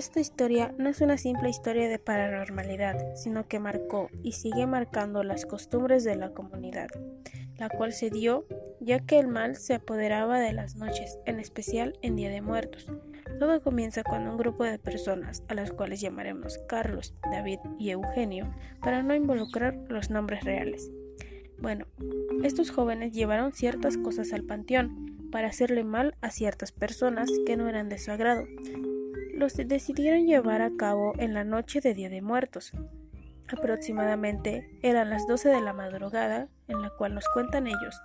esta historia no es una simple historia de paranormalidad, sino que marcó y sigue marcando las costumbres de la comunidad, la cual se dio ya que el mal se apoderaba de las noches, en especial en Día de Muertos. Todo comienza cuando un grupo de personas, a las cuales llamaremos Carlos, David y Eugenio, para no involucrar los nombres reales. Bueno, estos jóvenes llevaron ciertas cosas al panteón para hacerle mal a ciertas personas que no eran de su agrado, los decidieron llevar a cabo en la noche de Día de Muertos. Aproximadamente eran las 12 de la madrugada, en la cual nos cuentan ellos,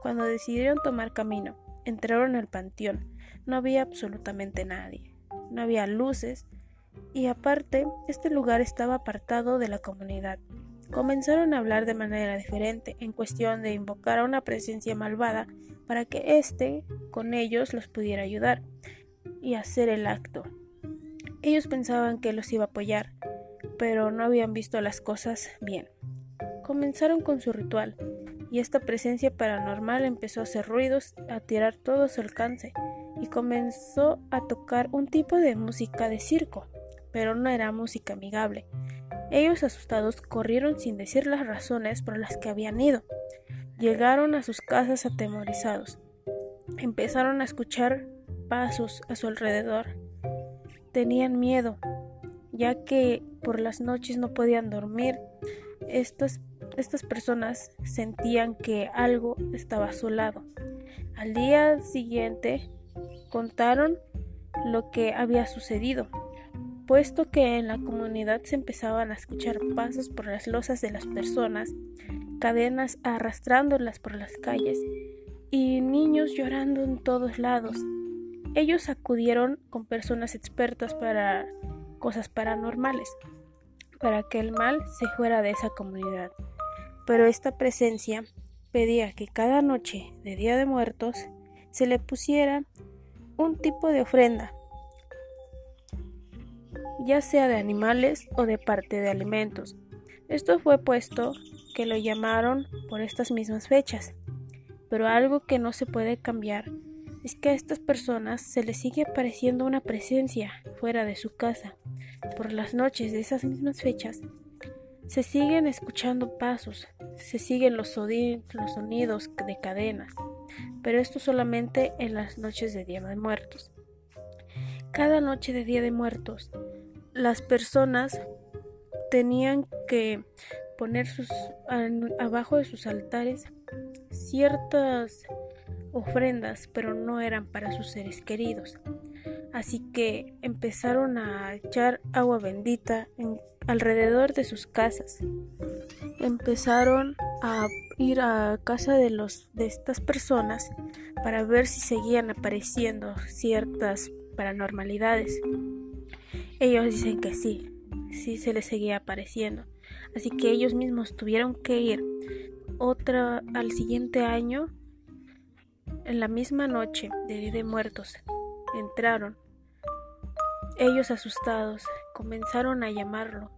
cuando decidieron tomar camino. Entraron al panteón. No había absolutamente nadie. No había luces y aparte, este lugar estaba apartado de la comunidad. Comenzaron a hablar de manera diferente, en cuestión de invocar a una presencia malvada para que éste con ellos los pudiera ayudar y hacer el acto. Ellos pensaban que los iba a apoyar, pero no habían visto las cosas bien. Comenzaron con su ritual, y esta presencia paranormal empezó a hacer ruidos, a tirar todo su alcance, y comenzó a tocar un tipo de música de circo, pero no era música amigable. Ellos asustados corrieron sin decir las razones por las que habían ido. Llegaron a sus casas atemorizados. Empezaron a escuchar pasos a su alrededor tenían miedo, ya que por las noches no podían dormir. Estas, estas personas sentían que algo estaba a su lado. Al día siguiente contaron lo que había sucedido, puesto que en la comunidad se empezaban a escuchar pasos por las losas de las personas, cadenas arrastrándolas por las calles y niños llorando en todos lados. Ellos acudieron con personas expertas para cosas paranormales, para que el mal se fuera de esa comunidad. Pero esta presencia pedía que cada noche de Día de Muertos se le pusiera un tipo de ofrenda, ya sea de animales o de parte de alimentos. Esto fue puesto que lo llamaron por estas mismas fechas, pero algo que no se puede cambiar es que a estas personas se les sigue apareciendo una presencia fuera de su casa. Por las noches de esas mismas fechas se siguen escuchando pasos, se siguen los, sonidos de cadenas, pero esto solamente en las noches de Día de Muertos. Cada noche de Día de Muertos, las personas tenían que poner sus, abajo de sus altares ciertas ofrendas, pero no eran para sus seres queridos. Así que empezaron a echar agua bendita en, alrededor de sus casas. Empezaron a ir a casa de los de estas personas para ver si seguían apareciendo ciertas paranormalidades. Ellos dicen que sí, sí se les seguía apareciendo. Así que ellos mismos tuvieron que ir otra al siguiente año en la misma noche de Día de Muertos entraron. Ellos asustados comenzaron a llamarlo.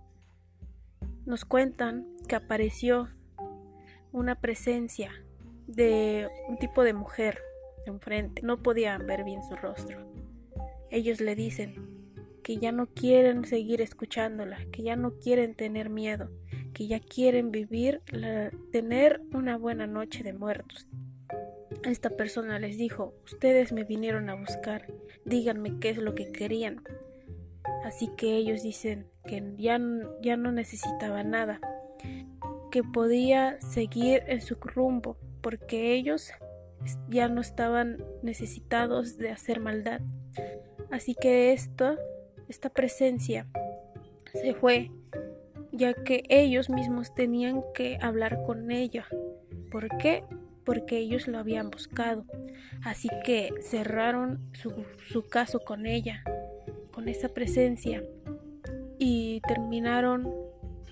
Nos cuentan que apareció una presencia de un tipo de mujer enfrente. No podían ver bien su rostro. Ellos le dicen que ya no quieren seguir escuchándola, que ya no quieren tener miedo, que ya quieren vivir, tener una buena noche de muertos. Esta persona les dijo, ustedes me vinieron a buscar, díganme qué es lo que querían. Así que ellos dicen que ya, ya no necesitaba nada, que podía seguir en su rumbo, porque ellos ya no estaban necesitados de hacer maldad. Así que esta, esta presencia se fue, ya que ellos mismos tenían que hablar con ella. ¿Por qué? Porque ellos lo habían buscado. Así que cerraron su, caso con ella, con esa presencia, y terminaron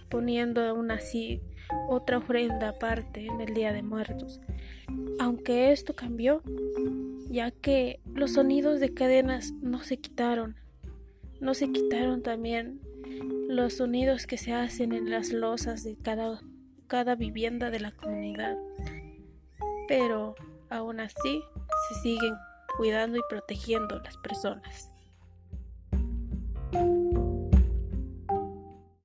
poniendo aún así otra ofrenda aparte en el Día de Muertos. Aunque esto cambió, ya que los sonidos de cadenas no se quitaron, no se quitaron también los sonidos que se hacen en las losas de cada, cada vivienda de la comunidad pero aún así se siguen cuidando y protegiendo las personas.